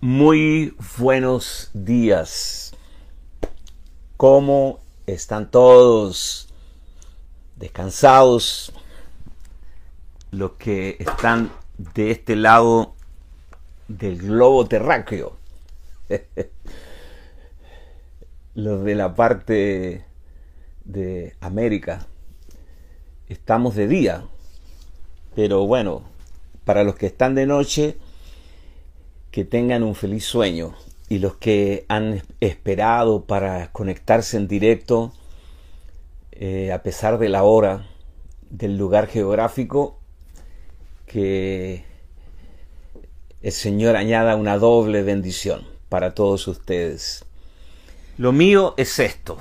Muy buenos días. ¿Cómo están todos? Descansados. Los que están de este lado del globo terráqueo. Los de la parte de América. Estamos de día. Pero bueno, para los que están de noche, que tengan un feliz sueño. Y los que han esperado para conectarse en directo, eh, a pesar de la hora, del lugar geográfico, que el Señor añada una doble bendición para todos ustedes. Lo mío es esto,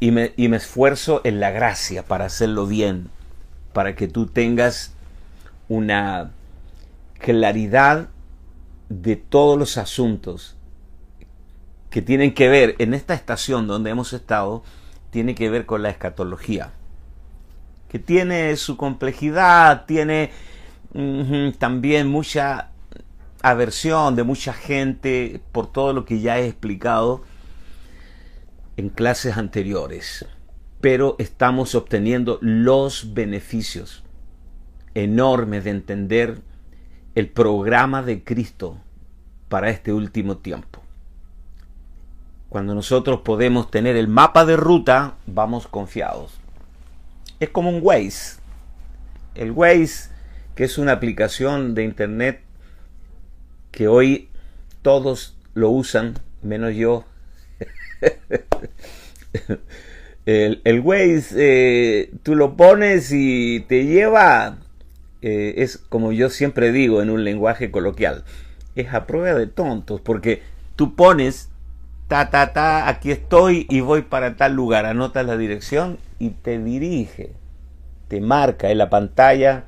y me, y me esfuerzo en la gracia para hacerlo bien, para que tú tengas una claridad de todos los asuntos que tienen que ver en esta estación donde hemos estado, tiene que ver con la escatología, que tiene su complejidad, tiene también mucha aversión de mucha gente por todo lo que ya he explicado en clases anteriores, pero estamos obteniendo los beneficios enormes de entender el programa de Cristo para este último tiempo. Cuando nosotros podemos tener el mapa de ruta, vamos confiados. Es como un Waze. El Waze, que es una aplicación de internet que hoy todos lo usan, menos yo. el, el Waze, eh, tú lo pones y te lleva eh, es como yo siempre digo en un lenguaje coloquial, es a prueba de tontos, porque tú pones, ta, ta, ta, aquí estoy y voy para tal lugar, anotas la dirección y te dirige, te marca en la pantalla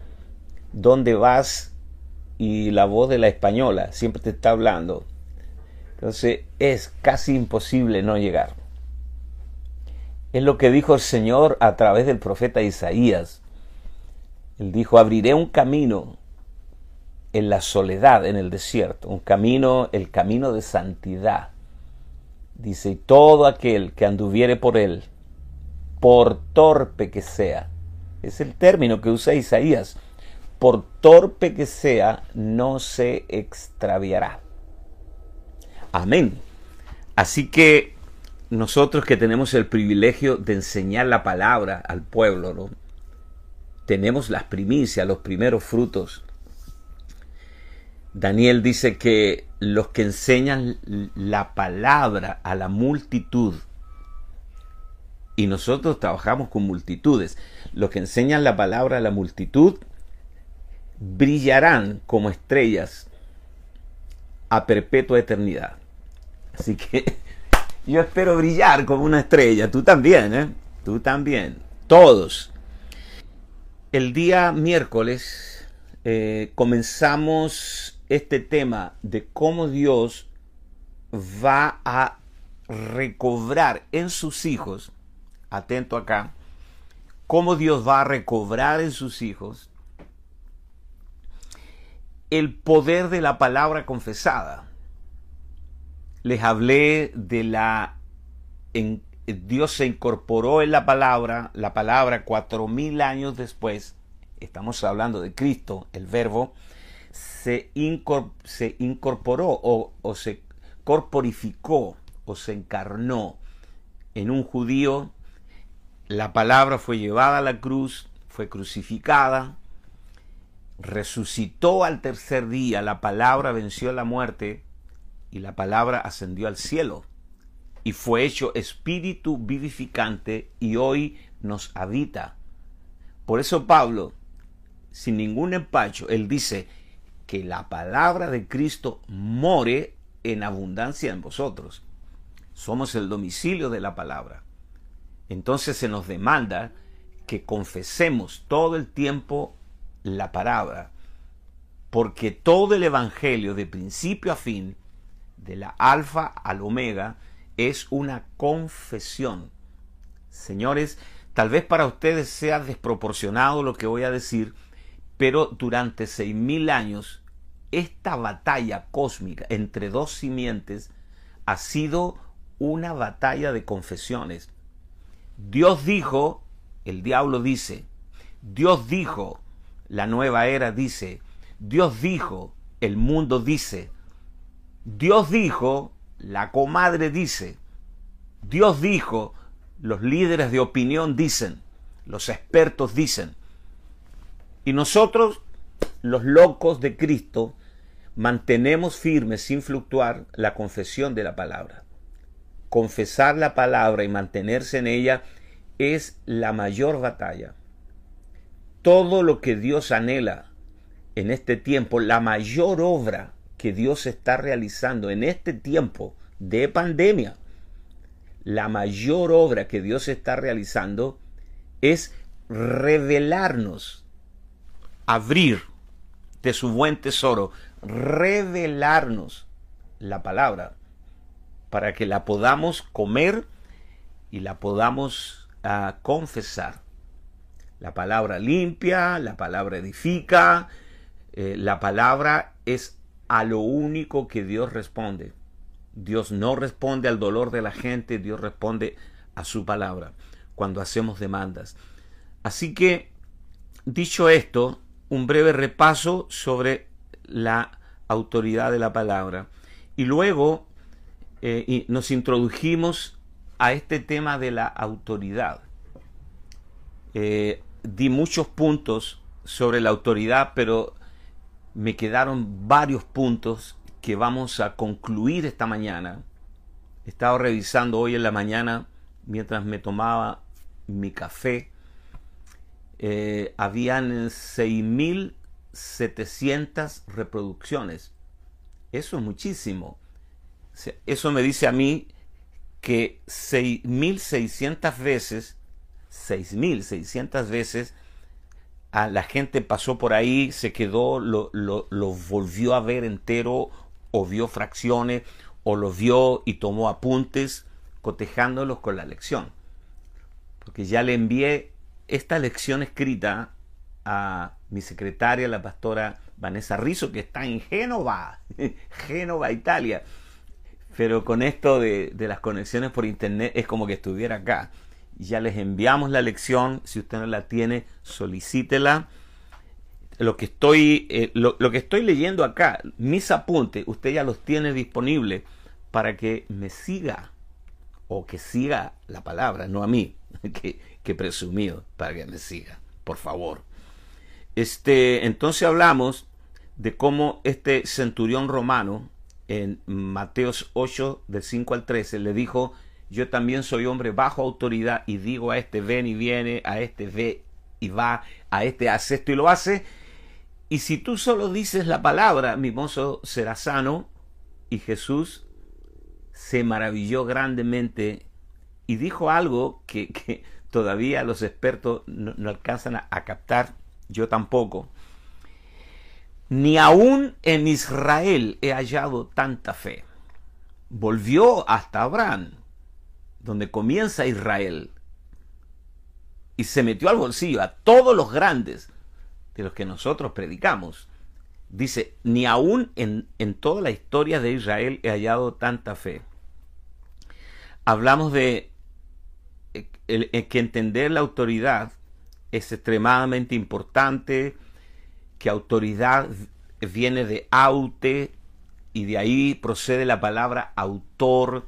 dónde vas y la voz de la española siempre te está hablando. Entonces es casi imposible no llegar. Es lo que dijo el Señor a través del profeta Isaías él dijo, abriré un camino en la soledad, en el desierto, un camino, el camino de santidad. Dice, y todo aquel que anduviere por él, por torpe que sea, es el término que usa Isaías, por torpe que sea, no se extraviará. Amén. Así que nosotros que tenemos el privilegio de enseñar la palabra al pueblo, ¿no? tenemos las primicias, los primeros frutos. Daniel dice que los que enseñan la palabra a la multitud, y nosotros trabajamos con multitudes, los que enseñan la palabra a la multitud brillarán como estrellas a perpetua eternidad. Así que yo espero brillar como una estrella, tú también, ¿eh? Tú también, todos. El día miércoles eh, comenzamos este tema de cómo Dios va a recobrar en sus hijos, atento acá, cómo Dios va a recobrar en sus hijos el poder de la palabra confesada. Les hablé de la en, Dios se incorporó en la palabra, la palabra cuatro mil años después, estamos hablando de Cristo, el verbo, se, incorporó o, o se corporificó o se encarnó en un judío, la palabra fue llevada a la cruz, fue crucificada, resucitó al tercer día, la palabra venció la muerte y la palabra ascendió al cielo y fue hecho espíritu vivificante y hoy nos habita. Por eso Pablo, sin ningún empacho, él dice que la palabra de Cristo more en abundancia en vosotros. Somos el domicilio de la palabra. Entonces se nos demanda que confesemos todo el tiempo la palabra, porque todo el Evangelio de principio a fin, de la alfa al omega, es una confesión. Señores, Tal vez para ustedes sea desproporcionado lo que voy a decir, pero durante seis mil años esta batalla cósmica entre dos simientes ha sido una batalla de confesiones. Dios dijo, el diablo dice, Dios dijo, la nueva era dice, Dios dijo, el mundo dice, Dios dijo, la comadre dice, Dios dijo, los líderes de opinión dicen, los expertos dicen. Y nosotros, los locos de Cristo, mantenemos firme sin fluctuar la confesión de la palabra. Confesar la palabra y mantenerse en ella es la mayor batalla. Todo lo que Dios anhela en este tiempo, la mayor obra que Dios está realizando en este tiempo de pandemia, la mayor obra que Dios está realizando es revelarnos, abrir de su buen tesoro, revelarnos la palabra para que la podamos comer y la podamos uh, confesar. La palabra limpia, la palabra edifica, eh, la palabra es a lo único que Dios responde. Dios no responde al dolor de la gente, Dios responde a su palabra cuando hacemos demandas. Así que, dicho esto, un breve repaso sobre la autoridad de la palabra. Y luego eh, nos introdujimos a este tema de la autoridad. Eh, di muchos puntos sobre la autoridad, pero me quedaron varios puntos que vamos a concluir esta mañana. He estado revisando hoy en la mañana mientras me tomaba mi café. Eh, habían 6.700 reproducciones. Eso es muchísimo. Eso me dice a mí que 6.600 veces, 6.600 veces, a la gente pasó por ahí, se quedó, lo, volvió a ver entero o vio fracciones o lo vio y tomó apuntes cotejándolos con la lección. Porque ya le envié esta lección escrita a mi secretaria, la pastora Vanessa Rizzo, que está en Génova, Génova, Italia. Pero con esto de, las conexiones por internet es como que estuviera acá. Ya les enviamos la lección, si usted no la tiene, solicítela lo que estoy, eh, lo, que estoy leyendo acá, mis apuntes, usted ya los tiene disponibles para que me siga o que siga la palabra, no a mí, que, que presumido para que me siga, por favor. Este, entonces hablamos de cómo este centurión romano en Mateos 8, del 5 al 13, le dijo, yo también soy hombre bajo autoridad y digo a este ven y viene, a este ve y va, a este hace esto y lo hace, y si tú solo dices la palabra, mi mozo será sano. Y Jesús se maravilló grandemente y dijo algo que, todavía los expertos no, alcanzan a, a captar, yo tampoco. Ni aún en Israel he hallado tanta fe. Volvió hasta Abraham, donde comienza Israel, y se metió al bolsillo a todos los grandes de los que nosotros predicamos. Dice, ni aún en, en toda la historia de Israel he hallado tanta fe. Hablamos de que entender la autoridad es extremadamente importante, que autoridad viene de aute y de ahí procede la palabra autor.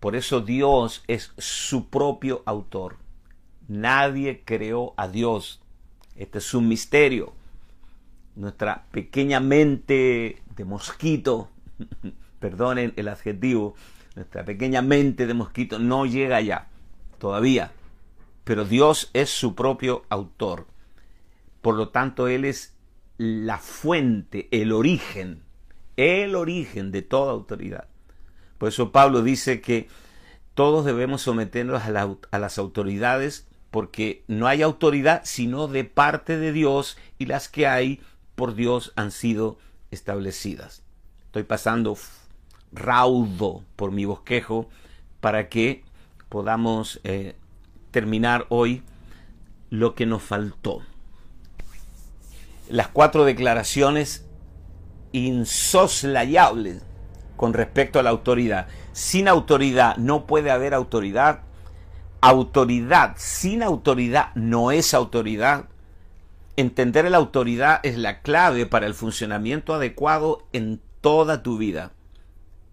Por eso Dios es su propio autor. Nadie creó a Dios. Este es un misterio. Nuestra pequeña mente de mosquito, perdonen el adjetivo, nuestra pequeña mente de mosquito no llega allá todavía. Pero Dios es su propio autor. Por lo tanto, Él es la fuente, el origen, el origen de toda autoridad. Por eso Pablo dice que todos debemos someternos a, las autoridades porque no hay autoridad sino de parte de Dios y las que hay por Dios han sido establecidas. Estoy pasando raudo por mi bosquejo para que podamos eh, terminar hoy lo que nos faltó. Las cuatro declaraciones insoslayables con respecto a la autoridad. Sin autoridad no puede haber autoridad. Autoridad sin autoridad no es autoridad. Entender la autoridad es la clave para el funcionamiento adecuado en toda tu vida.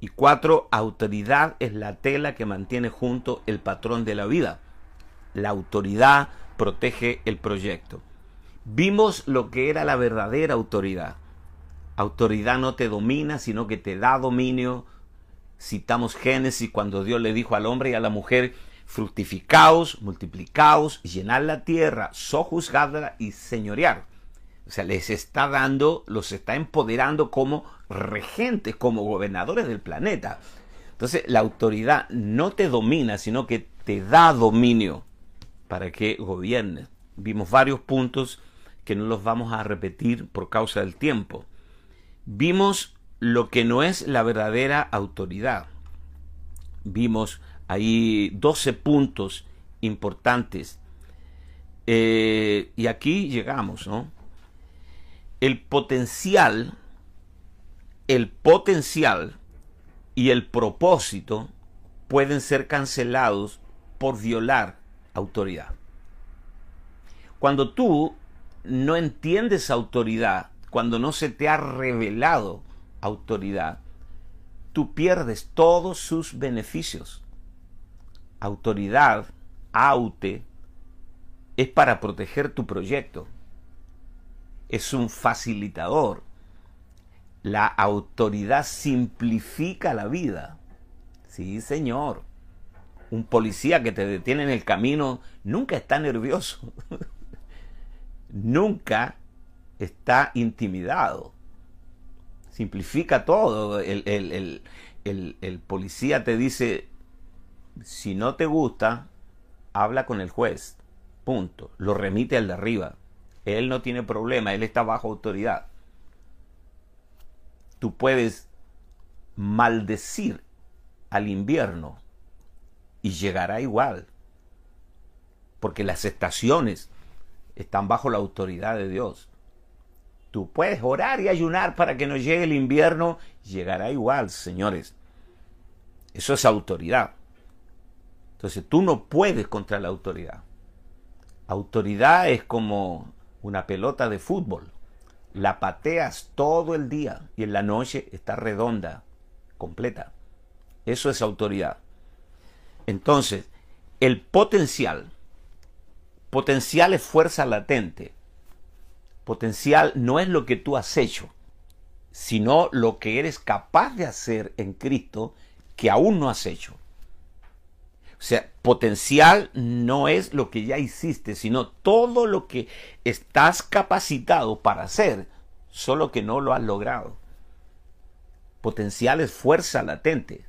Y cuatro, autoridad es la tela que mantiene junto el patrón de la vida. La autoridad protege el proyecto. Vimos lo que era la verdadera autoridad. Autoridad no te domina, sino que te da dominio. Citamos Génesis cuando Dios le dijo al hombre y a la mujer, fructificaos, multiplicaos, llenad la tierra, sojuzgadla y señorear. O sea, les está dando, los está empoderando como regentes, como gobernadores del planeta. Entonces, la autoridad no te domina, sino que te da dominio para que gobiernes. Vimos varios puntos que no los vamos a repetir por causa del tiempo. Vimos lo que no es la verdadera autoridad. Vimos hay 12 puntos importantes. Eh, y aquí llegamos, ¿no? El potencial, el potencial y el propósito pueden ser cancelados por violar autoridad. Cuando tú no entiendes autoridad, cuando no se te ha revelado autoridad, tú pierdes todos sus beneficios autoridad, AUTE, es para proteger tu proyecto. Es un facilitador. La autoridad simplifica la vida. Sí, señor. Un policía que te detiene en el camino nunca está nervioso. nunca está intimidado. Simplifica todo. El, el policía te dice, si no te gusta, habla con el juez. Punto. Lo remite al de arriba. Él no tiene problema, él está bajo autoridad. Tú puedes maldecir al invierno y llegará igual. Porque las estaciones están bajo la autoridad de Dios. Tú puedes orar y ayunar para que no llegue el invierno, llegará igual, señores. Eso es autoridad. Entonces tú no puedes contra la autoridad. Autoridad es como una pelota de fútbol. La pateas todo el día y en la noche está redonda, completa. Eso es autoridad. Entonces, el potencial. Potencial es fuerza latente. Potencial no es lo que tú has hecho, sino lo que eres capaz de hacer en Cristo que aún no has hecho. O sea, potencial no es lo que ya hiciste, sino todo lo que estás capacitado para hacer, solo que no lo has logrado. Potencial es fuerza latente,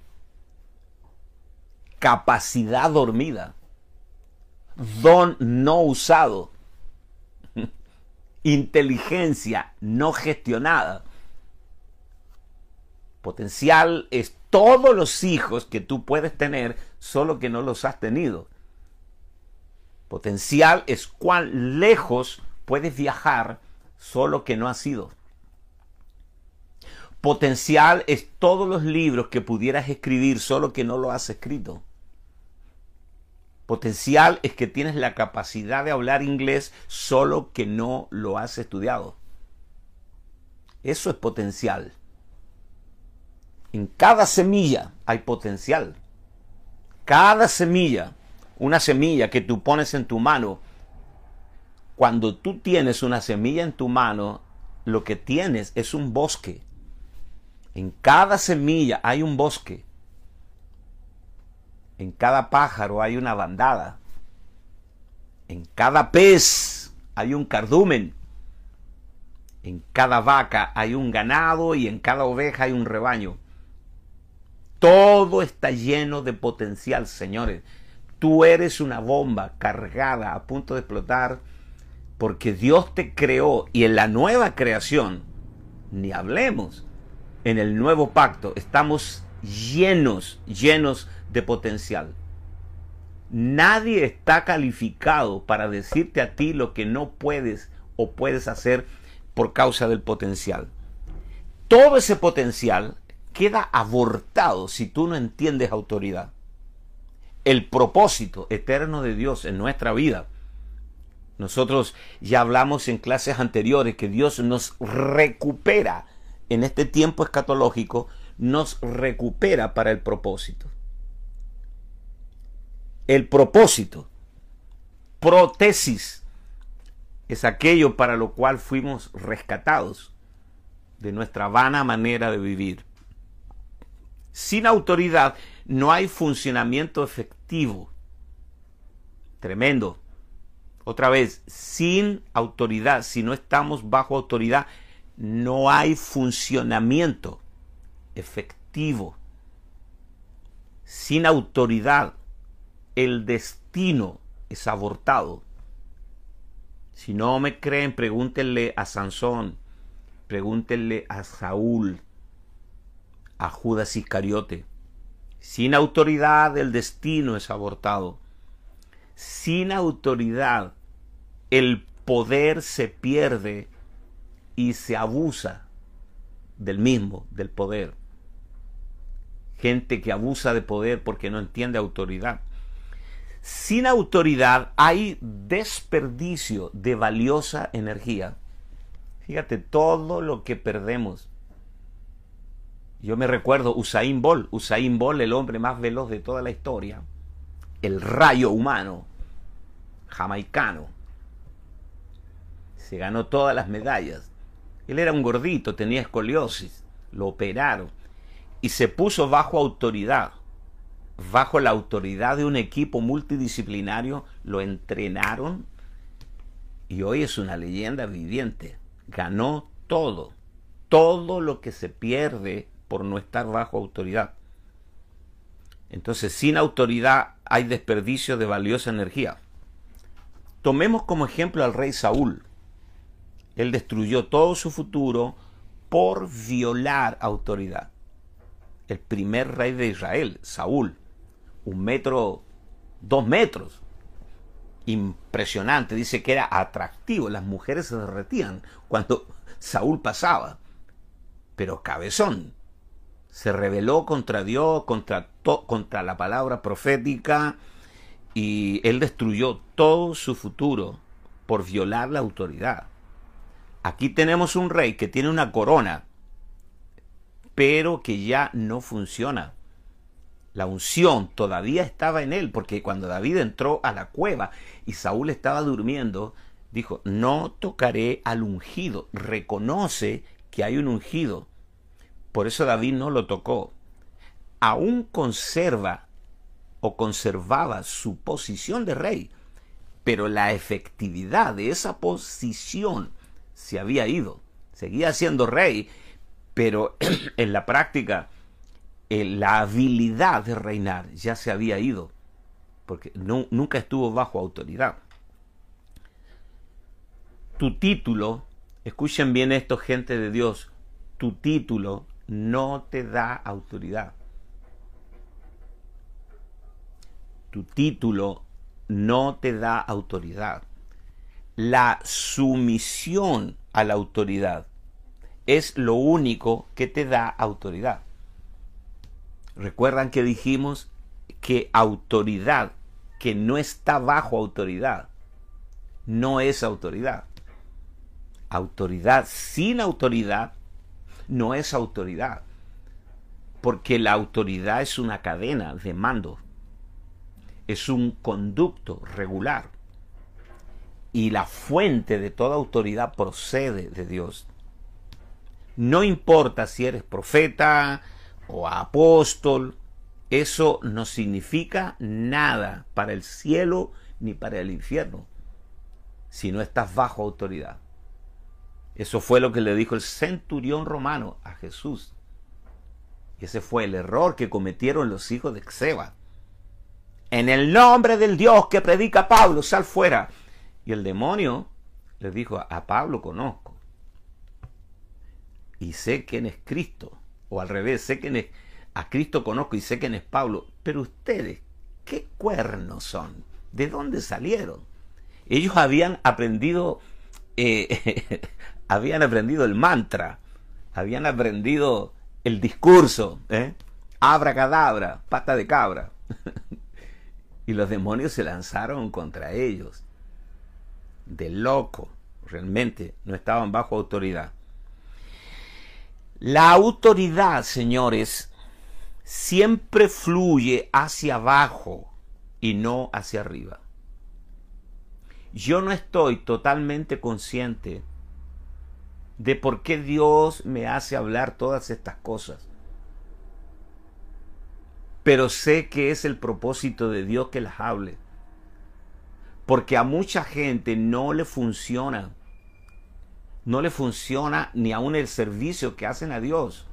capacidad dormida, don no usado, inteligencia no gestionada. Potencial es todos los hijos que tú puedes tener, solo que no los has tenido. Potencial es cuán lejos puedes viajar, solo que no has ido. Potencial es todos los libros que pudieras escribir, solo que no lo has escrito. Potencial es que tienes la capacidad de hablar inglés, solo que no lo has estudiado. Eso es potencial. En cada semilla hay potencial. Cada semilla, una semilla que tú pones en tu mano, cuando tú tienes una semilla en tu mano, lo que tienes es un bosque. En cada semilla hay un bosque. En cada pájaro hay una bandada. En cada pez hay un cardumen. En cada vaca hay un ganado y en cada oveja hay un rebaño. Todo está lleno de potencial, señores. Tú eres una bomba cargada a punto de explotar porque Dios te creó y en la nueva creación, ni hablemos, en el nuevo pacto estamos llenos, llenos de potencial. Nadie está calificado para decirte a ti lo que no puedes o puedes hacer por causa del potencial. Todo ese potencial queda abortado si tú no entiendes autoridad. El propósito eterno de Dios en nuestra vida. Nosotros ya hablamos en clases anteriores que Dios nos recupera en este tiempo escatológico, nos recupera para el propósito el propósito. Prótesis es aquello para lo cual fuimos rescatados de nuestra vana manera de vivir. Sin autoridad no hay funcionamiento efectivo. Tremendo. Otra vez, sin autoridad, si no estamos bajo autoridad, no hay funcionamiento efectivo. Sin autoridad el destino es abortado. Si no me creen, pregúntenle a Sansón, pregúntenle a Saúl, a Judas Iscariote. Sin autoridad el destino es abortado. Sin autoridad el poder se pierde y se abusa del mismo, del poder. Gente que abusa de poder porque no entiende autoridad. Sin autoridad hay desperdicio de valiosa energía. Fíjate todo lo que perdemos. Yo me recuerdo Usain Bolt, Usain Bolt, el hombre más veloz de toda la historia, el rayo humano, jamaicano. Se ganó todas las medallas. Él era un gordito, tenía escoliosis, lo operaron y se puso bajo autoridad bajo la autoridad de un equipo multidisciplinario, lo entrenaron y hoy es una leyenda viviente. Ganó todo, todo lo que se pierde por no estar bajo autoridad. Entonces, sin autoridad hay desperdicio de valiosa energía. Tomemos como ejemplo al rey Saúl. Él destruyó todo su futuro por violar autoridad. El primer rey de Israel, Saúl, un metro, dos metros. Impresionante, dice que era atractivo, las mujeres se derretían cuando Saúl pasaba. Pero cabezón, se rebeló contra Dios, contra, contra la palabra profética y él destruyó todo su futuro por violar la autoridad. Aquí tenemos un rey que tiene una corona, pero que ya no funciona la unción todavía estaba en él, porque cuando David entró a la cueva y Saúl estaba durmiendo, dijo, no tocaré al ungido, reconoce que hay un ungido. Por eso David no lo tocó. Aún conserva o conservaba su posición de rey, pero la efectividad de esa posición se había ido. Seguía siendo rey, pero en la práctica eh, la habilidad de reinar ya se había ido, porque nunca estuvo bajo autoridad. Tu título, escuchen bien esto gente de Dios, tu título no te da autoridad. Tu título no te da autoridad. La sumisión a la autoridad es lo único que te da autoridad. Recuerdan que dijimos que autoridad que no está bajo autoridad no es autoridad. Autoridad sin autoridad no es autoridad. Porque la autoridad es una cadena de mando. Es un conducto regular. Y la fuente de toda autoridad procede de Dios. No importa si eres profeta, o apóstol, eso no significa nada para el cielo ni para el infierno si no estás bajo autoridad. Eso fue lo que le dijo el centurión romano a Jesús. Y ese fue el error que cometieron los hijos de Xeba. En el nombre del Dios que predica Pablo, sal fuera. Y el demonio le dijo, a Pablo conozco. Y sé quién es Cristo o al revés, sé que a Cristo conozco y sé quién es Pablo, pero ustedes, ¿qué cuernos son? ¿De dónde salieron? Ellos habían aprendido, eh, habían aprendido el mantra, habían aprendido el discurso, ¿eh? abra cadabra, pata de cabra. y los demonios se lanzaron contra ellos. De loco, realmente no estaban bajo autoridad. La autoridad, señores, siempre fluye hacia abajo y no hacia arriba. Yo no estoy totalmente consciente de por qué Dios me hace hablar todas estas cosas. Pero sé que es el propósito de Dios que las hable. Porque a mucha gente no le funciona. No le funciona ni aún el servicio que hacen a Dios.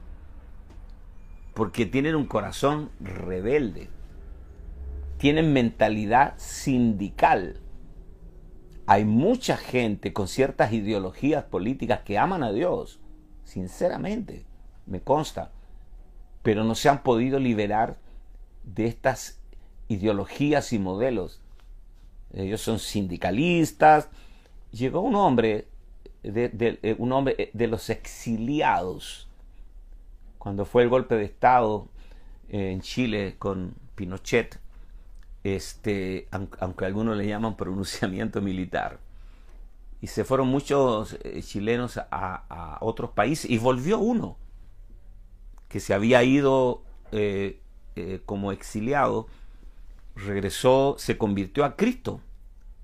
Porque tienen un corazón rebelde. Tienen mentalidad sindical hay mucha gente con ciertas ideologías políticas que aman a Dios, sinceramente, me consta, pero no se han podido liberar de estas ideologías y modelos. Ellos son sindicalistas. Llegó un hombre, de, eh, un hombre eh, de los exiliados, cuando fue el golpe de Estado en Chile con Pinochet, este, aunque algunos le llaman pronunciamiento militar. Y se fueron muchos eh, chilenos a, otros países y volvió uno que se había ido eh, eh, como exiliado, regresó, se convirtió a Cristo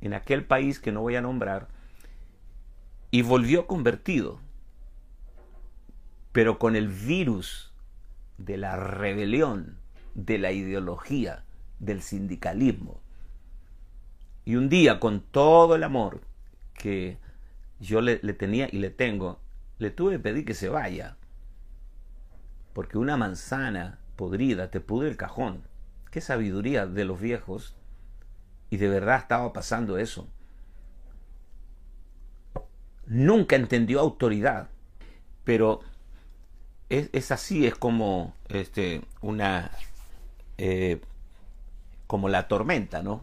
en aquel país que no voy a nombrar y volvió convertido, pero con el virus de la rebelión, de la ideología, del sindicalismo. Y un día, con todo el amor que yo le, tenía y le tengo, le tuve que pedir que se vaya. Porque una manzana podrida te pudre el cajón. Qué sabiduría de los viejos. Y de verdad estaba pasando eso. Nunca entendió autoridad. Pero es, así, es como este, una eh, como la tormenta, ¿no?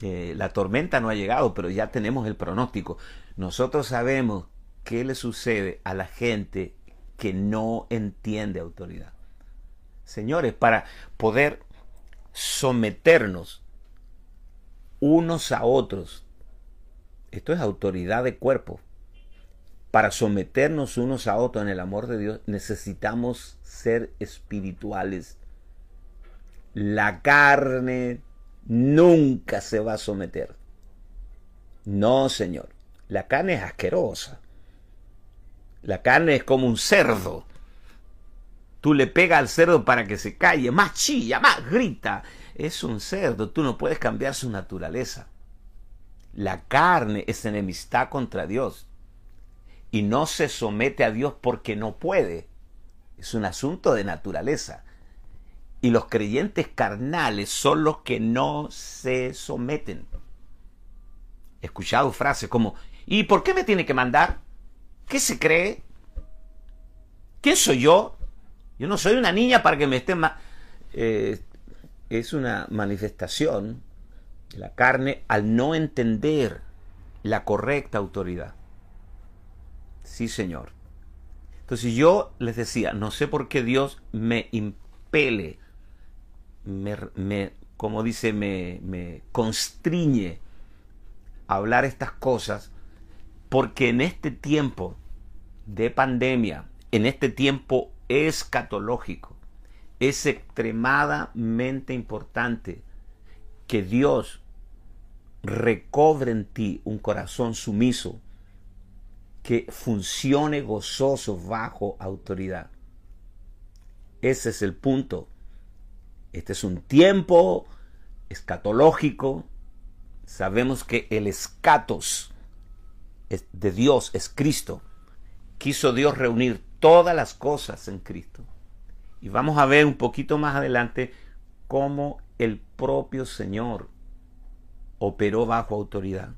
Eh, la tormenta no ha llegado, pero ya tenemos el pronóstico. Nosotros sabemos qué le sucede a la gente que no entiende autoridad. Señores, para poder someternos unos a otros, esto es autoridad de cuerpo. Para someternos unos a otros en el amor de Dios necesitamos ser espirituales la carne nunca se va a someter. No, Señor. La carne es asquerosa. La carne es como un cerdo. Tú le pegas al cerdo para que se calle, más chilla, más grita. Es un cerdo, tú no puedes cambiar su naturaleza. La carne es enemistad contra Dios y no se somete a Dios porque no puede. Es un asunto de naturaleza. Y los creyentes carnales son los que no se someten. He escuchado frases como, ¿y por qué me tiene que mandar? ¿Qué se cree? ¿Quién soy yo? Yo no soy una niña para que me estén... Eh, es una manifestación de la carne al no entender la correcta autoridad. Sí, Señor. Entonces yo les decía, no sé por qué Dios me impele me, como dice, me, me constriñe a hablar estas cosas, porque en este tiempo de pandemia, en este tiempo escatológico, es extremadamente importante que Dios recobre en ti un corazón sumiso, que funcione gozoso bajo autoridad. Ese es el punto este es un tiempo escatológico. Sabemos que el escatos de Dios es Cristo. Quiso Dios reunir todas las cosas en Cristo. Y vamos a ver un poquito más adelante cómo el propio Señor operó bajo autoridad.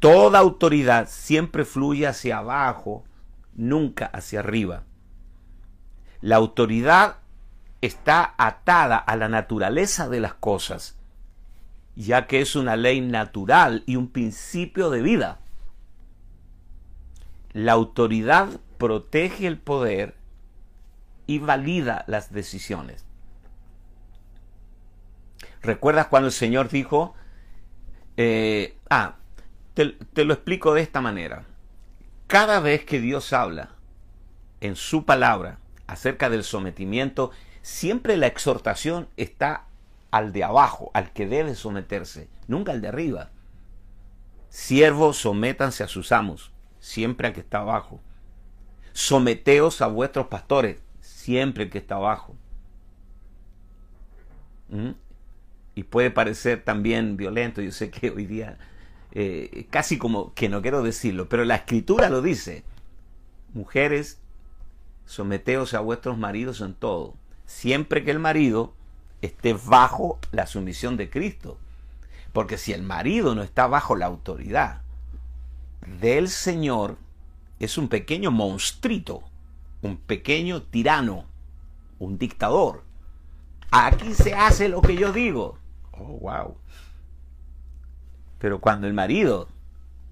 Toda autoridad siempre fluye hacia abajo, nunca hacia arriba. La autoridad está atada a la naturaleza de las cosas, ya que es una ley natural y un principio de vida. La autoridad protege el poder y valida las decisiones. ¿Recuerdas cuando el Señor dijo, eh, ah, te, lo explico de esta manera. Cada vez que Dios habla en su palabra acerca del sometimiento, siempre la exhortación está al de abajo, al que debe someterse, nunca al de arriba. Siervos, sométanse a sus amos, siempre al que está abajo. Someteos a vuestros pastores, siempre el que está abajo. ¿Mm? Y puede parecer también violento, yo sé que hoy día eh, casi como que no quiero decirlo, pero la escritura lo dice. Mujeres, someteos a vuestros maridos en todo, siempre que el marido esté bajo la sumisión de Cristo. Porque si el marido no está bajo la autoridad del Señor, es un pequeño monstruito, un pequeño tirano, un dictador. Aquí se hace lo que yo digo. Oh, wow. Pero cuando el marido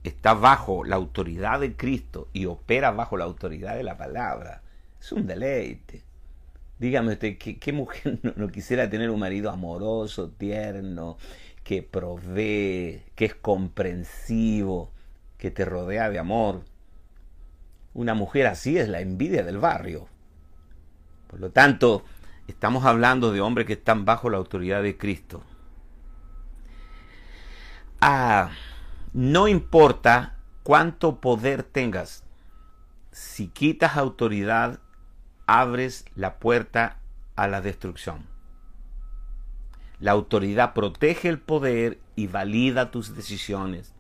está bajo la autoridad de Cristo y opera bajo la autoridad de la palabra, es un deleite. Dígame usted, ¿qué, mujer no, quisiera tener un marido amoroso, tierno, que provee, que es comprensivo, que te rodea de amor? Una mujer así es la envidia del barrio. Por lo tanto, estamos hablando de hombres que están bajo la autoridad de Cristo. Ah, no importa cuánto poder tengas, si quitas autoridad, abres la puerta a la destrucción. La autoridad protege el poder y valida tus decisiones.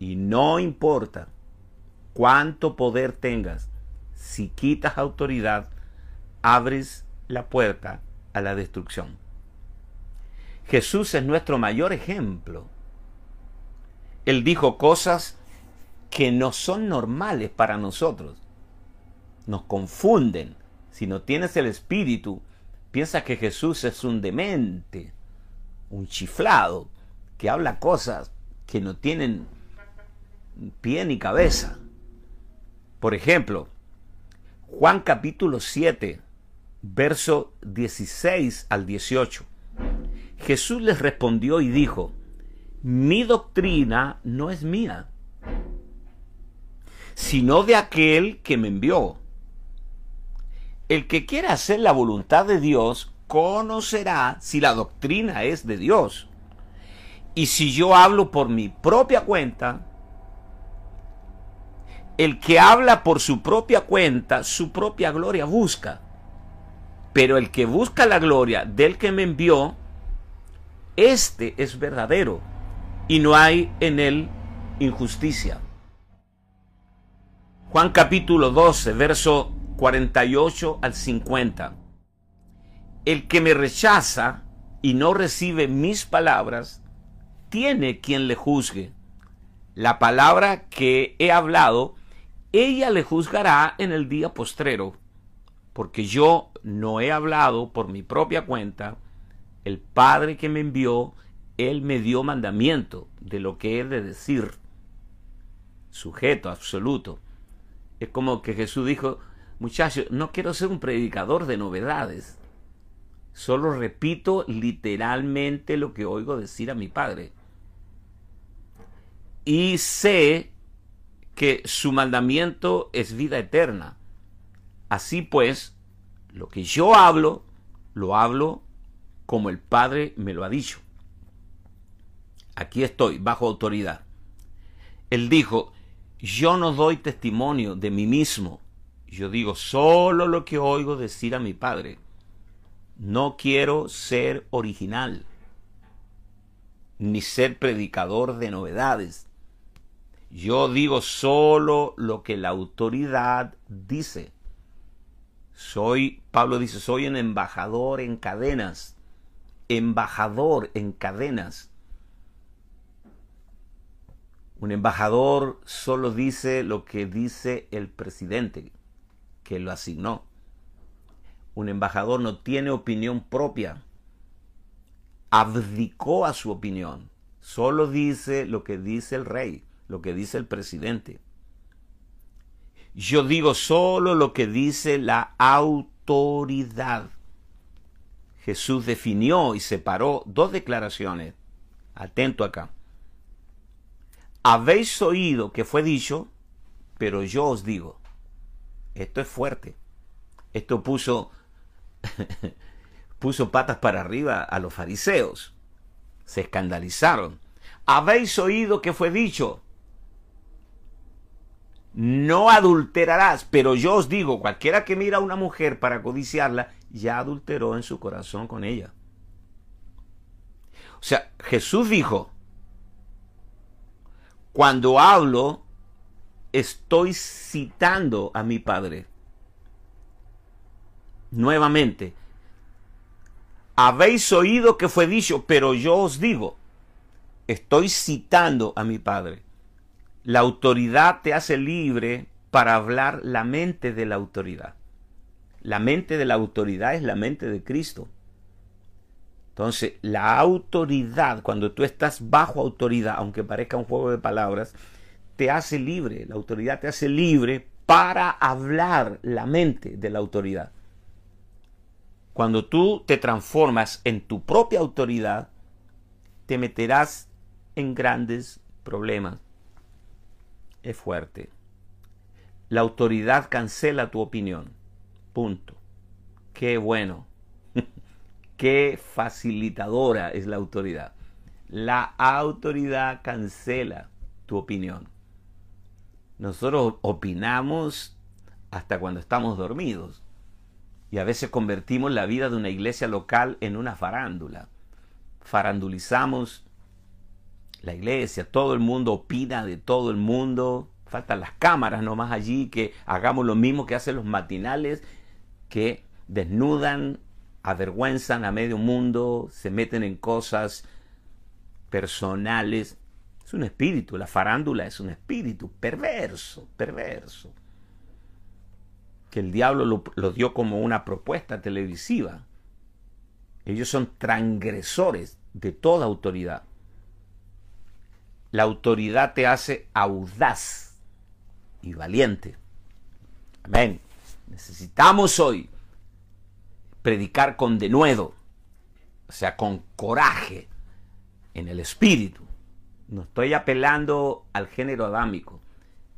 Y no importa cuánto poder tengas, si quitas autoridad, abres la puerta a la destrucción. Jesús es nuestro mayor ejemplo él dijo cosas que no son normales para nosotros. Nos confunden. Si no tienes el espíritu, piensa que Jesús es un demente, un chiflado, que habla cosas que no tienen pie ni cabeza. Por ejemplo, Juan capítulo 7, verso 16 al 18. Jesús les respondió y dijo, mi doctrina no es mía, sino de aquel que me envió. El que quiera hacer la voluntad de Dios conocerá si la doctrina es de Dios. Y si yo hablo por mi propia cuenta, el que habla por su propia cuenta, su propia gloria busca. Pero el que busca la gloria del que me envió, este es verdadero y no hay en él injusticia. Juan capítulo 12, verso 48 al 50. El que me rechaza y no recibe mis palabras, tiene quien le juzgue. La palabra que he hablado, ella le juzgará en el día postrero, porque yo no he hablado por mi propia cuenta, el Padre que me envió él me dio mandamiento de lo que he de decir. Sujeto absoluto. Es como que Jesús dijo, muchachos, no quiero ser un predicador de novedades. Solo repito literalmente lo que oigo decir a mi Padre. Y sé que su mandamiento es vida eterna. Así pues, lo que yo hablo, lo hablo como el Padre me lo ha dicho aquí estoy, bajo autoridad. Él dijo, yo no doy testimonio de mí mismo, yo digo solo lo que oigo decir a mi Padre. No quiero ser original, ni ser predicador de novedades. Yo digo solo lo que la autoridad dice. Soy, Pablo dice, soy un embajador en cadenas, embajador en cadenas. Un embajador solo dice lo que dice el presidente que lo asignó. Un embajador no tiene opinión propia. Abdicó a su opinión. Solo dice lo que dice el rey, lo que dice el presidente. Yo digo solo lo que dice la autoridad. Jesús definió y separó dos declaraciones. Atento acá. Habéis oído que fue dicho, pero yo os digo. Esto es fuerte. Esto puso, puso patas para arriba a los fariseos. Se escandalizaron. Habéis oído que fue dicho, no adulterarás, pero yo os digo, cualquiera que mira a una mujer para codiciarla, ya adulteró en su corazón con ella. O sea, Jesús dijo, cuando hablo, estoy citando a mi Padre. Nuevamente, habéis oído que fue dicho, pero yo os digo, estoy citando a mi Padre. La autoridad te hace libre para hablar la mente de la autoridad. La mente de la autoridad es la mente de Cristo. Entonces, la autoridad, cuando tú estás bajo autoridad, aunque parezca un juego de palabras, te hace libre. La autoridad te hace libre para hablar la mente de la autoridad. Cuando tú te transformas en tu propia autoridad, te meterás en grandes problemas es fuerte. La autoridad cancela tu opinión. Punto. Qué bueno. Qué facilitadora es la autoridad. La autoridad cancela tu opinión. Nosotros opinamos hasta cuando estamos dormidos. Y a veces convertimos la vida de una iglesia local en una farándula. Farandulizamos la iglesia, todo el mundo opina de todo el mundo. Faltan las cámaras nomás allí, que hagamos lo mismo que hacen los matinales, que desnudan, avergüenzan a medio mundo, se meten en cosas personales. Es un espíritu, la farándula es un espíritu perverso, perverso. Que el diablo lo, dio como una propuesta televisiva. Ellos son transgresores de toda autoridad. La autoridad te hace audaz y valiente. Amén. Necesitamos hoy predicar con denuedo, o sea, con coraje en el espíritu. No estoy apelando al género adámico.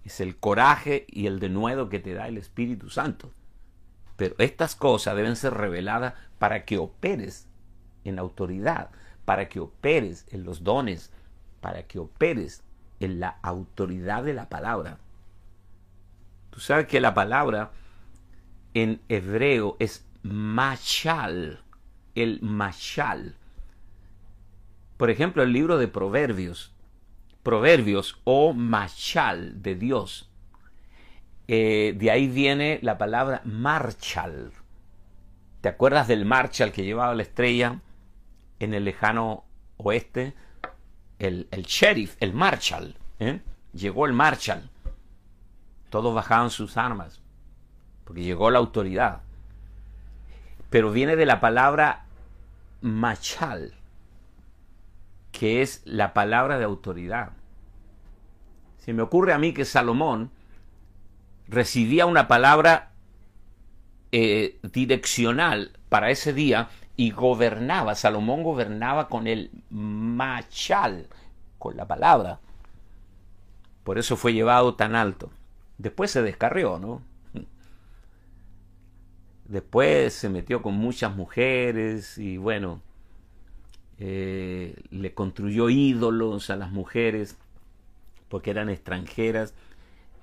Es el coraje y el denuedo que te da el Espíritu Santo. Pero estas cosas deben ser reveladas para que operes en autoridad, para que operes en los dones, para que operes en la autoridad de la palabra. Tú sabes que la palabra en hebreo es machal, el machal. Por ejemplo, el libro de Proverbios, Proverbios o machal de Dios. Eh, de ahí viene la palabra marchal. ¿Te acuerdas del marchal que llevaba la estrella en el lejano oeste? el, sheriff, el marshal. ¿eh? Llegó el marshal. Todos bajaban sus armas, porque llegó la autoridad. Pero viene de la palabra machal, que es la palabra de autoridad. Se me ocurre a mí que Salomón recibía una palabra eh, direccional para ese día y gobernaba, Salomón gobernaba con el machal, con la palabra. Por eso fue llevado tan alto. Después se descarrió, ¿no? Después se metió con muchas mujeres y bueno, eh, le construyó ídolos a las mujeres porque eran extranjeras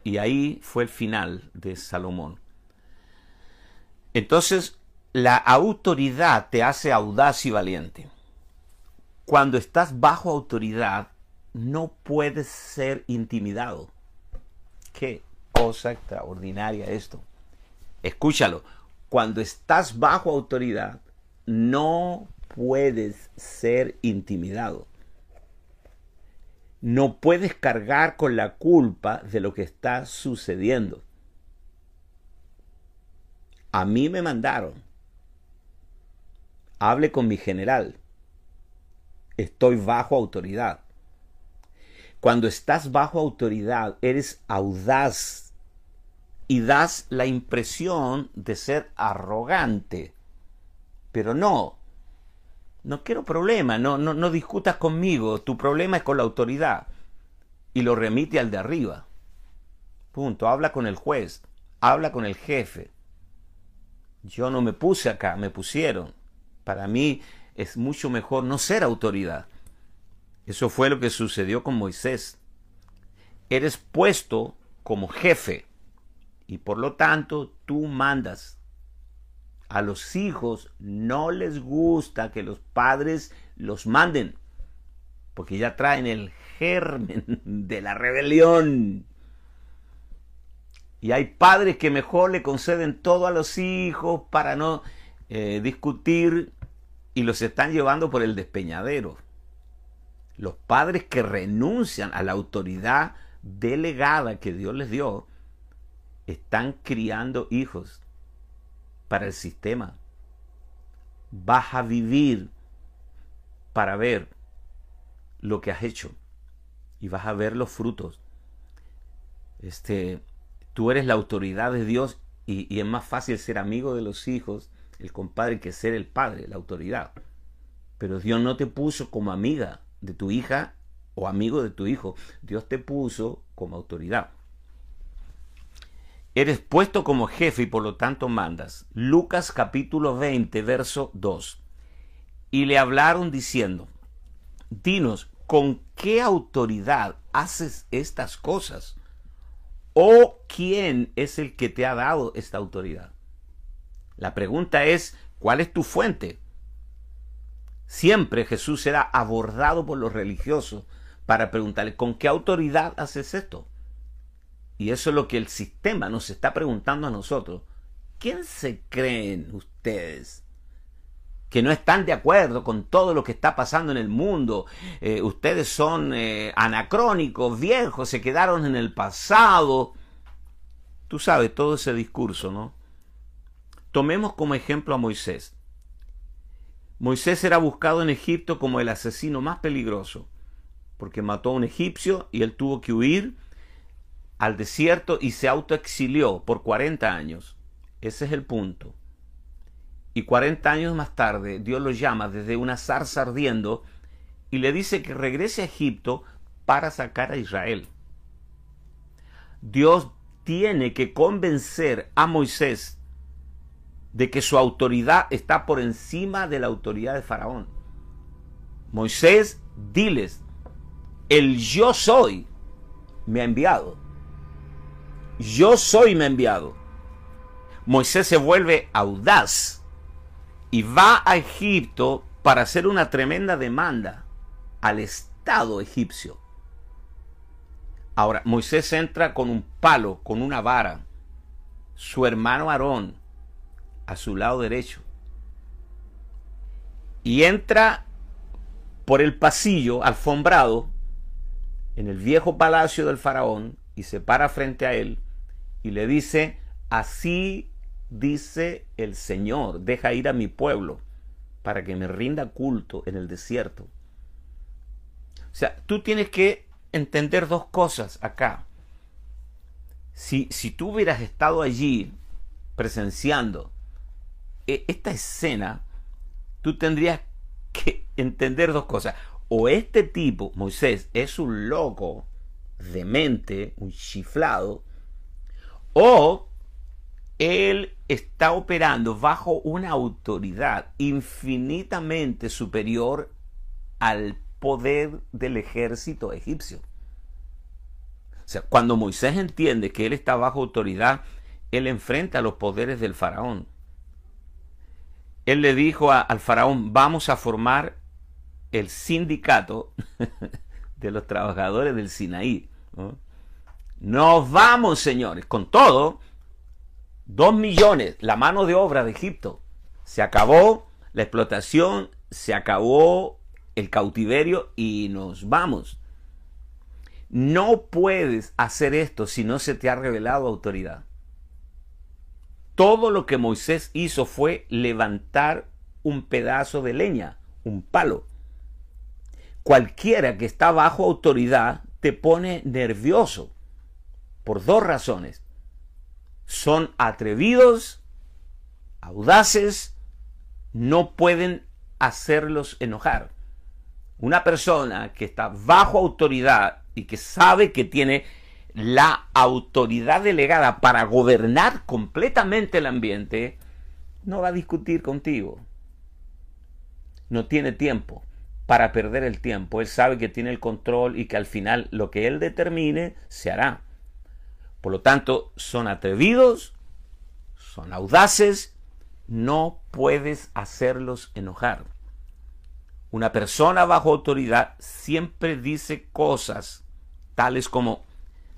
y ahí fue el final de Salomón. Entonces, la autoridad te hace audaz y valiente. Cuando estás bajo autoridad, no puedes ser intimidado. Qué cosa extraordinaria esto. Escúchalo. Cuando estás bajo autoridad, no puedes ser intimidado. No puedes cargar con la culpa de lo que está sucediendo. A mí me mandaron hable con mi general. Estoy bajo autoridad. Cuando estás bajo autoridad, eres audaz y das la impresión de ser arrogante. Pero no, no quiero problema, no, no, no discutas conmigo, tu problema es con la autoridad. Y lo remite al de arriba. Punto, habla con el juez, habla con el jefe. Yo no me puse acá, me pusieron. Para mí es mucho mejor no ser autoridad. Eso fue lo que sucedió con Moisés. Eres puesto como jefe y por lo tanto tú mandas. A los hijos no les gusta que los padres los manden, porque ya traen el germen de la rebelión. Y hay padres que mejor le conceden todo a los hijos para no eh, discutir y los están llevando por el despeñadero. Los padres que renuncian a la autoridad delegada que Dios les dio están criando hijos para el sistema. Vas a vivir para ver lo que has hecho y vas a ver los frutos. Este, tú eres la autoridad de Dios y, y es más fácil ser amigo de los hijos, el compadre, que ser el padre, la autoridad. Pero Dios no te puso como amiga de tu hija o amigo de tu hijo. Dios te puso como autoridad. Eres puesto como jefe y por lo tanto mandas. Lucas capítulo 20, verso 2. Y le hablaron diciendo, dinos, ¿con qué autoridad haces estas cosas? ¿O quién es el que te ha dado esta autoridad? La pregunta es, ¿cuál es tu fuente? Siempre Jesús será abordado por los religiosos para preguntarle, ¿con qué autoridad haces esto? Y eso es lo que el sistema nos está preguntando a nosotros. ¿Quién se creen ustedes? que no están de acuerdo con todo lo que está pasando en el mundo. Eh, ustedes son eh, anacrónicos, viejos, se quedaron en el pasado. Tú sabes todo ese discurso, ¿no? Tomemos como ejemplo a Moisés. Moisés era buscado en Egipto como el asesino más peligroso, porque mató a un egipcio y él tuvo que huir al desierto y se autoexilió por 40 años. Ese es el punto. Y 40 años más tarde Dios lo llama desde una zarza ardiendo y le dice que regrese a Egipto para sacar a Israel. Dios tiene que convencer a Moisés de que su autoridad está por encima de la autoridad de Faraón. Moisés, diles, el yo soy me ha enviado yo soy me enviado. Moisés se vuelve audaz y va a Egipto para hacer una tremenda demanda al Estado egipcio. Ahora, Moisés entra con un palo, con una vara, su hermano Aarón a su lado derecho. Y entra por el pasillo alfombrado en el viejo palacio del faraón y se para frente a él y le dice, así dice el Señor, deja ir a mi pueblo para que me rinda culto en el desierto. O sea, tú tienes que entender dos cosas acá. Si, si tú hubieras estado allí presenciando e, esta escena, tú tendrías que entender dos cosas. O este tipo, Moisés, es un loco, demente, un chiflado, o él está operando bajo una autoridad infinitamente superior al poder del ejército egipcio. O sea, cuando Moisés entiende que él está bajo autoridad, él enfrenta los poderes del faraón. Él le dijo al faraón, vamos a formar el sindicato de los trabajadores del Sinaí. Nos vamos, señores, con todo, dos millones, la mano de obra de Egipto. Se acabó la explotación, se acabó el cautiverio y nos vamos. No puedes hacer esto si no se te ha revelado autoridad. Todo lo que Moisés hizo fue levantar un pedazo de leña, un palo. Cualquiera que está bajo autoridad te pone nervioso por dos razones. Son atrevidos, audaces, no pueden hacerlos enojar. Una persona que está bajo autoridad y que sabe que tiene la autoridad delegada para gobernar completamente el ambiente, no va a discutir contigo. No tiene tiempo para perder el tiempo. Él sabe que tiene el control y que al final lo que él determine se hará. Por lo tanto, son atrevidos, son audaces, no puedes hacerlos enojar. Una persona bajo autoridad siempre dice cosas tales como,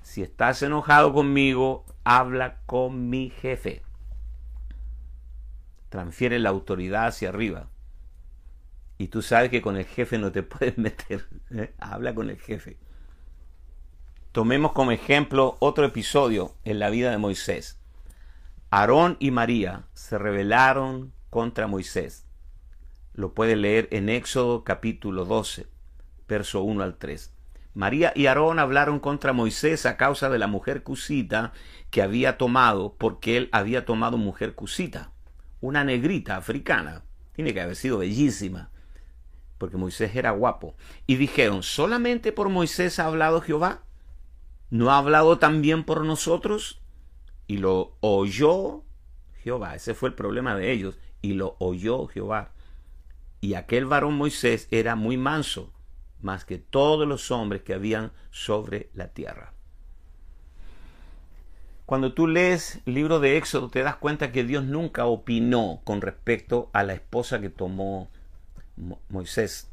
si estás enojado conmigo, habla con mi jefe. Transfiere la autoridad hacia arriba. Y tú sabes que con el jefe no te puedes meter. ¿eh? Habla con el jefe. Tomemos como ejemplo otro episodio en la vida de Moisés. Aarón y María se rebelaron contra Moisés. Lo puede leer en Éxodo capítulo 12, verso 1 al 3. María y Aarón hablaron contra Moisés a causa de la mujer cusita que había tomado, porque él había tomado mujer cusita, una negrita africana. Tiene que haber sido bellísima porque Moisés era guapo. Y dijeron, ¿solamente por Moisés ha hablado Jehová? ¿No ha hablado también por nosotros? Y lo oyó Jehová. Ese fue el problema de ellos. Y lo oyó Jehová. Y aquel varón Moisés era muy manso, más que todos los hombres que habían sobre la tierra. Cuando tú lees el libro de Éxodo te das cuenta que Dios nunca opinó con respecto a la esposa que tomó Moisés,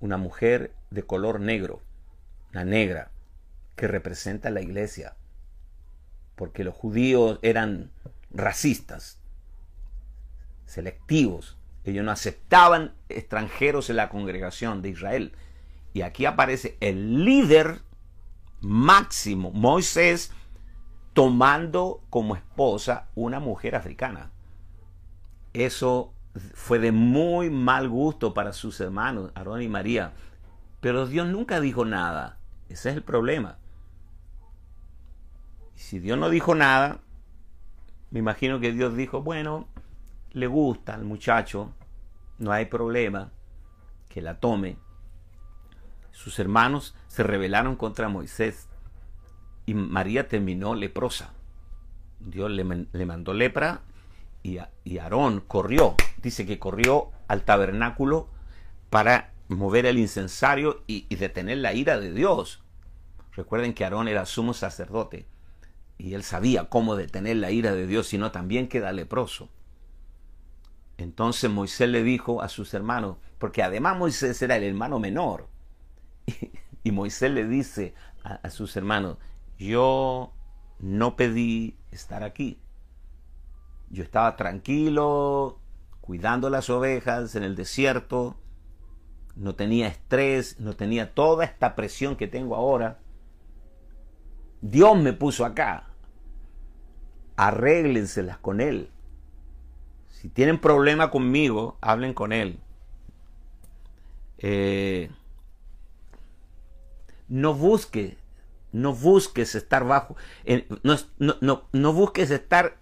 una mujer de color negro, la negra, que representa la iglesia, porque los judíos eran racistas, selectivos, ellos no aceptaban extranjeros en la congregación de Israel. Y aquí aparece el líder máximo, Moisés, tomando como esposa una mujer africana. Eso fue de muy mal gusto para sus hermanos, Aarón y María. Pero Dios nunca dijo nada. Ese es el problema. Si Dios no dijo nada, me imagino que Dios dijo, bueno, le gusta al muchacho, no hay problema, que la tome. Sus hermanos se rebelaron contra Moisés y María terminó leprosa. Dios le, le mandó lepra y, Aarón corrió, dice que corrió al tabernáculo para mover el incensario y, detener la ira de Dios. Recuerden que Aarón era sumo sacerdote y él sabía cómo detener la ira de Dios, sino también queda leproso. Entonces Moisés le dijo a sus hermanos, porque además Moisés era el hermano menor, y, Moisés le dice a sus hermanos, yo no pedí estar aquí, yo estaba tranquilo, cuidando las ovejas en el desierto, no tenía estrés, no tenía toda esta presión que tengo ahora. Dios me puso acá. Arréglenselas con Él. Si tienen problema conmigo, hablen con Él. Eh, no busques, no busques estar bajo, no, no, no busques estar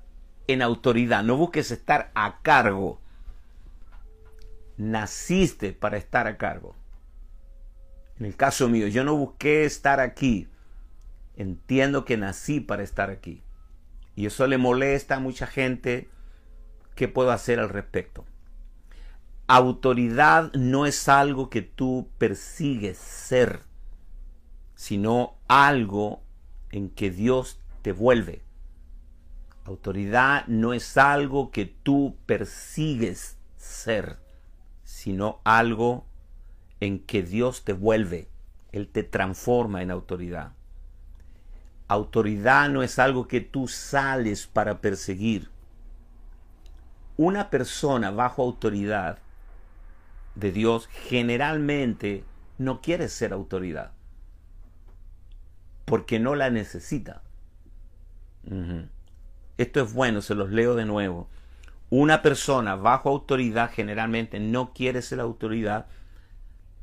en autoridad, no busques estar a cargo. Naciste para estar a cargo. En el caso mío, yo no busqué estar aquí. Entiendo que nací para estar aquí. Y eso le molesta a mucha gente. ¿Qué puedo hacer al respecto? Autoridad no es algo que tú persigues ser, sino algo en que Dios te vuelve. Autoridad no es algo que tú persigues ser, sino algo en que Dios te vuelve. Él te transforma en autoridad. Autoridad no es algo que tú sales para perseguir. Una persona bajo autoridad de Dios generalmente no quiere ser autoridad porque no la necesita. Esto es bueno, se los leo de nuevo. Una persona bajo autoridad generalmente no quiere ser autoridad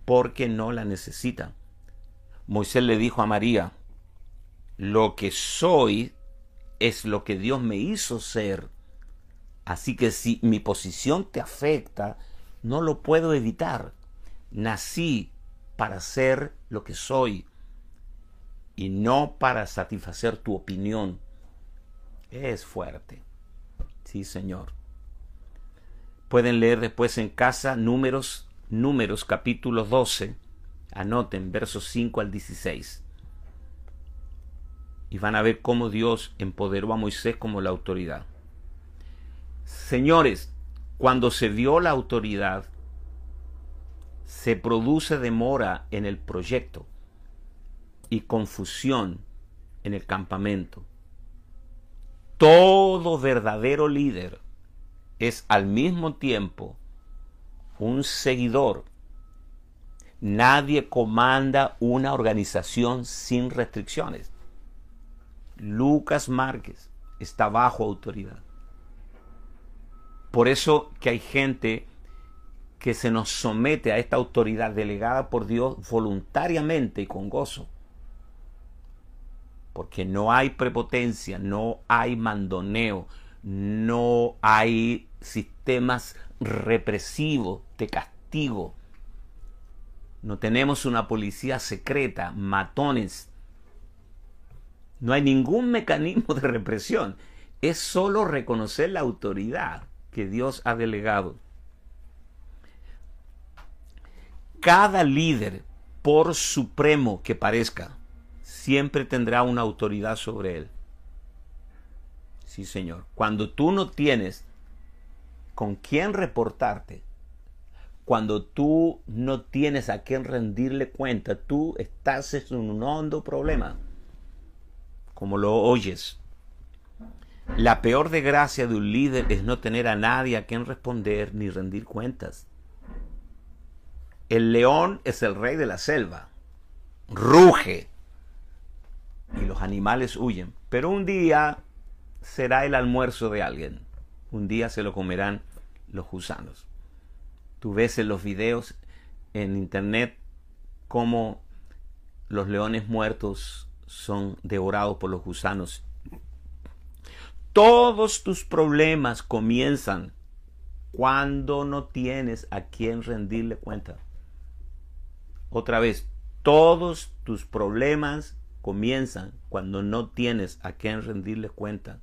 porque no la necesita. Moisés le dijo a María, lo que soy es lo que Dios me hizo ser. Así que si mi posición te afecta, no lo puedo evitar. Nací para ser lo que soy y no para satisfacer tu opinión. Es fuerte. Sí, Señor. Pueden leer después en casa números, números capítulo 12. Anoten versos 5 al 16. Y van a ver cómo Dios empoderó a Moisés como la autoridad. Señores, cuando se dio la autoridad, se produce demora en el proyecto y confusión en el campamento. Todo verdadero líder es al mismo tiempo un seguidor. Nadie comanda una organización sin restricciones. Lucas Márquez está bajo autoridad. Por eso que hay gente que se nos somete a esta autoridad delegada por Dios voluntariamente y con gozo. Porque no hay prepotencia, no hay mandoneo, no hay sistemas represivos de castigo. No tenemos una policía secreta, matones. No hay ningún mecanismo de represión. Es solo reconocer la autoridad que Dios ha delegado. Cada líder, por supremo que parezca, siempre tendrá una autoridad sobre él. Sí, Señor. Cuando tú no tienes con quién reportarte, cuando tú no tienes a quién rendirle cuenta, tú estás en un hondo problema, como lo oyes. La peor desgracia de un líder es no tener a nadie a quien responder ni rendir cuentas. El león es el rey de la selva. Ruge. Y los animales huyen. Pero un día será el almuerzo de alguien. Un día se lo comerán los gusanos. Tú ves en los videos en internet cómo los leones muertos son devorados por los gusanos. Todos tus problemas comienzan cuando no tienes a quien rendirle cuenta. Otra vez, todos tus problemas comienzan cuando no tienes a quien rendirle cuenta.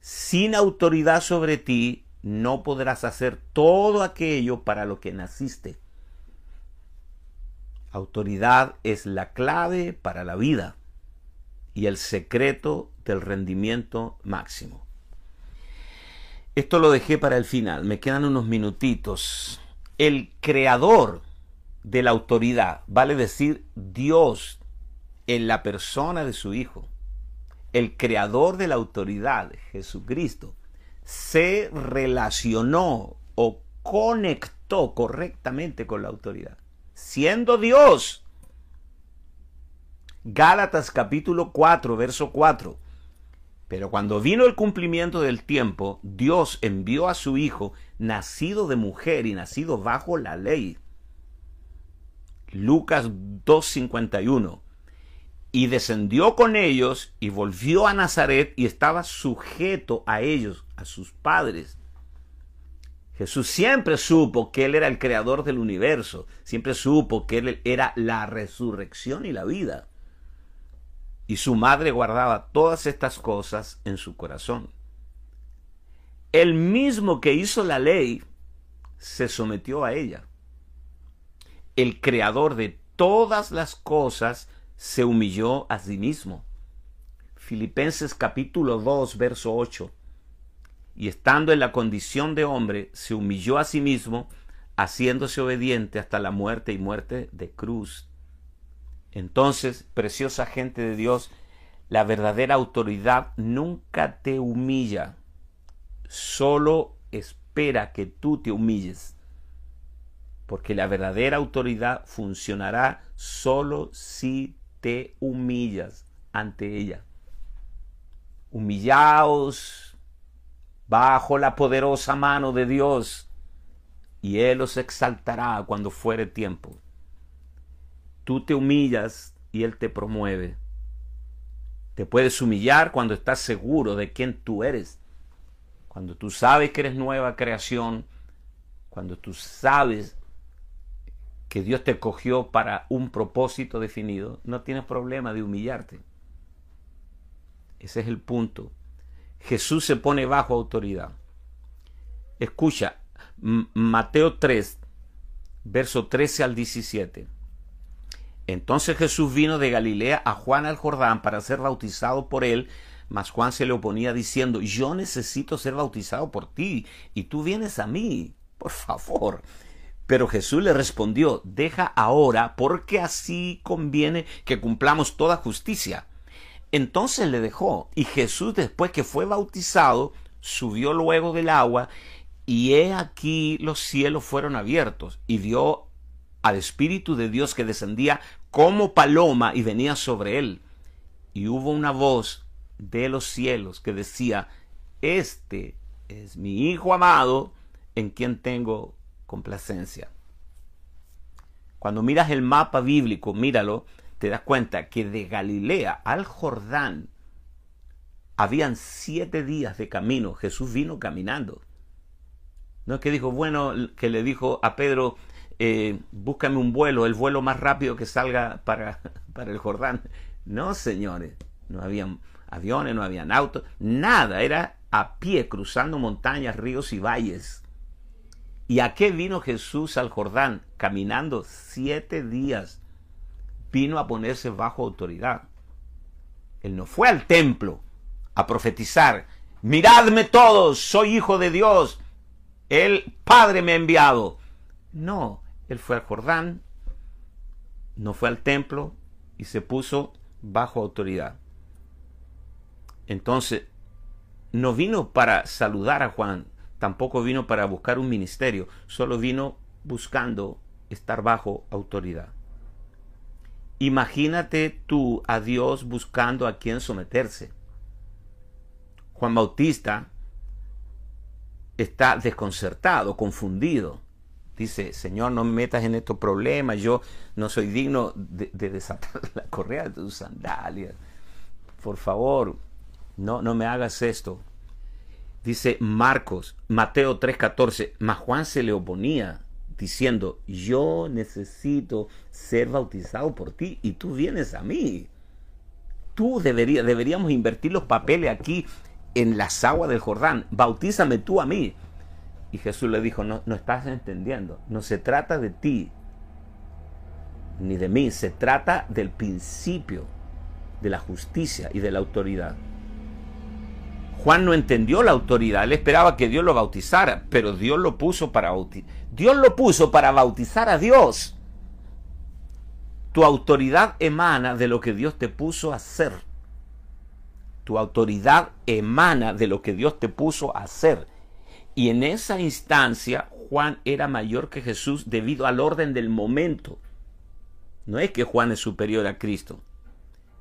Sin autoridad sobre ti, no podrás hacer todo aquello para lo que naciste. Autoridad es la clave para la vida y el secreto del rendimiento máximo. Esto lo dejé para el final, me quedan unos minutitos. El creador de la autoridad, vale decir Dios en la persona de su Hijo, el creador de la autoridad, Jesucristo, se relacionó o conectó correctamente con la autoridad, siendo Dios. Gálatas capítulo 4, verso 4. Pero cuando vino el cumplimiento del tiempo, Dios envió a su Hijo, nacido de mujer y nacido bajo la ley, Lucas 2.51. Y descendió con ellos y volvió a Nazaret y estaba sujeto a ellos, a sus padres. Jesús siempre supo que Él era el creador del universo, siempre supo que Él era la resurrección y la vida. Y su madre guardaba todas estas cosas en su corazón. El mismo que hizo la ley se sometió a ella el creador de todas las cosas, se humilló a sí mismo. Filipenses capítulo 2, verso 8. Y estando en la condición de hombre, se humilló a sí mismo, haciéndose obediente hasta la muerte y muerte de cruz. Entonces, preciosa gente de Dios, la verdadera autoridad nunca te humilla, solo espera que tú te humilles porque la verdadera autoridad funcionará solo si te humillas ante ella. Humillaos bajo la poderosa mano de Dios, y Él os exaltará cuando fuere tiempo. Tú te humillas y Él te promueve. Te puedes humillar cuando estás seguro de quién tú eres, cuando tú sabes que eres nueva creación, cuando tú sabes que Dios te cogió para un propósito definido, no tienes problema de humillarte. Ese es el punto. Jesús se pone bajo autoridad. Escucha, Mateo 3, verso 13 al 17. Entonces Jesús vino de Galilea a Juan al Jordán para ser bautizado por él, mas Juan se le oponía diciendo, yo necesito ser bautizado por ti, y tú vienes a mí, por favor. Pero Jesús le respondió, deja ahora, porque así conviene que cumplamos toda justicia. Entonces le dejó, y Jesús después que fue bautizado, subió luego del agua, y he aquí los cielos fueron abiertos, y vio al Espíritu de Dios que descendía como paloma y venía sobre él. Y hubo una voz de los cielos que decía, Este es mi Hijo amado, en quien tengo complacencia. Cuando miras el mapa bíblico, míralo, te das cuenta que de Galilea al Jordán habían siete días de camino. Jesús vino caminando. No es que dijo, bueno, que le dijo a Pedro, eh, búscame un vuelo, el vuelo más rápido que salga para, para el Jordán. No, señores, no habían aviones, no habían autos, nada, era a pie cruzando montañas, ríos y valles. ¿Y a qué vino Jesús al Jordán? Caminando siete días. Vino a ponerse bajo autoridad. Él no fue al templo a profetizar. Miradme todos, soy hijo de Dios. El Padre me ha enviado. No, él fue al Jordán, no fue al templo y se puso bajo autoridad. Entonces, no vino para saludar a Juan, tampoco vino para buscar un ministerio, solo vino buscando estar bajo autoridad. Imagínate tú a Dios buscando a quien someterse. Juan Bautista está desconcertado, confundido. Dice, Señor, no me metas en estos problemas, yo no soy digno de, desatar la correa de tus sandalias. Por favor, no, no me hagas esto. Dice Marcos, Mateo 3:14, mas Juan se le oponía diciendo, yo necesito ser bautizado por ti y tú vienes a mí. Tú deberíamos invertir los papeles aquí en las aguas del Jordán. Bautízame tú a mí. Y Jesús le dijo, no, no estás entendiendo, no se trata de ti ni de mí, se trata del principio de la justicia y de la autoridad. Juan no entendió la autoridad, él esperaba que Dios lo bautizara, pero Dios lo puso para bautizar. Dios lo puso para bautizar a Dios. Tu autoridad emana de lo que Dios te puso a hacer. Tu autoridad emana de lo que Dios te puso a hacer. Y en esa instancia Juan era mayor que Jesús debido al orden del momento. No es que Juan es superior a Cristo.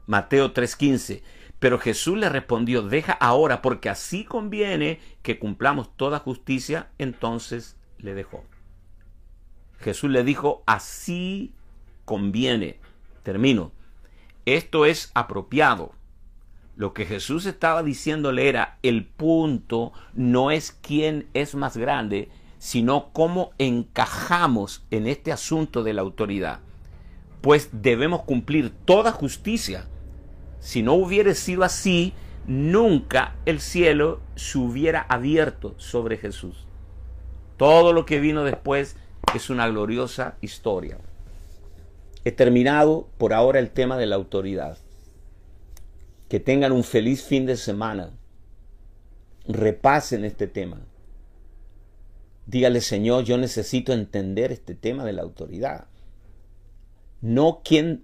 Mateo 3:15. Pero Jesús le respondió, deja ahora, porque así conviene que cumplamos toda justicia. Entonces le dejó. Jesús le dijo, así conviene. Termino. Esto es apropiado. Lo que Jesús estaba diciéndole era, el punto no es quién es más grande, sino cómo encajamos en este asunto de la autoridad. Pues debemos cumplir toda justicia. Si no hubiera sido así, nunca el cielo se hubiera abierto sobre Jesús. Todo lo que vino después es una gloriosa historia. He terminado por ahora el tema de la autoridad. Que tengan un feliz fin de semana. Repasen este tema. Dígale, Señor, yo necesito entender este tema de la autoridad. No quién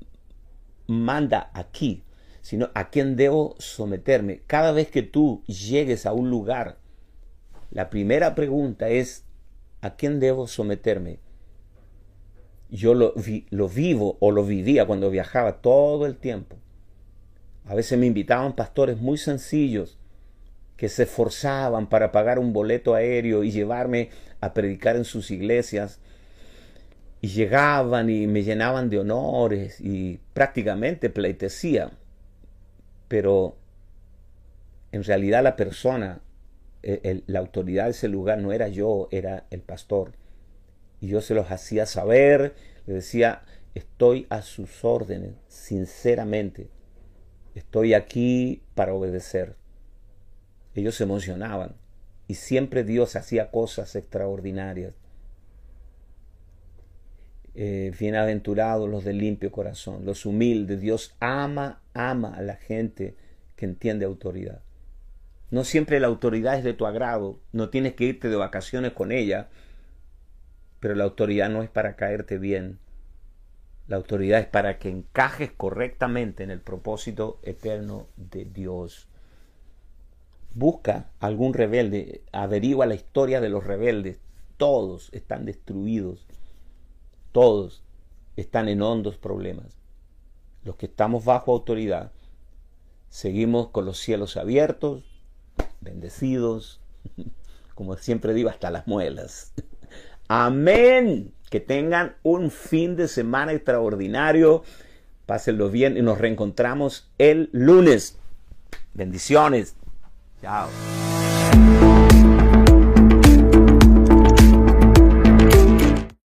manda aquí, sino a quién debo someterme. Cada vez que tú llegues a un lugar, la primera pregunta es, ¿a quién debo someterme? Yo lo, lo vivo o lo vivía cuando viajaba todo el tiempo. A veces me invitaban pastores muy sencillos que se esforzaban para pagar un boleto aéreo y llevarme a predicar en sus iglesias. Y llegaban y me llenaban de honores y prácticamente pleitesía. Pero en realidad la persona, e, la autoridad de ese lugar no era yo, era el pastor. Y yo se los hacía saber, le decía, estoy a sus órdenes, sinceramente. Estoy aquí para obedecer. Ellos se emocionaban y siempre Dios hacía cosas extraordinarias. Eh, bienaventurados los de limpio corazón, los humildes. Dios ama, ama a la gente que entiende autoridad. No siempre la autoridad es de tu agrado, no tienes que irte de vacaciones con ella, pero la autoridad no es para caerte bien. La autoridad es para que encajes correctamente en el propósito eterno de Dios. Busca algún rebelde, averigua la historia de los rebeldes. Todos están destruidos. Todos están en hondos problemas. Los que estamos bajo autoridad, seguimos con los cielos abiertos, bendecidos, como siempre digo, hasta las muelas. Amén. Que tengan un fin de semana extraordinario. Pásenlo bien y nos reencontramos el lunes. Bendiciones. Chao.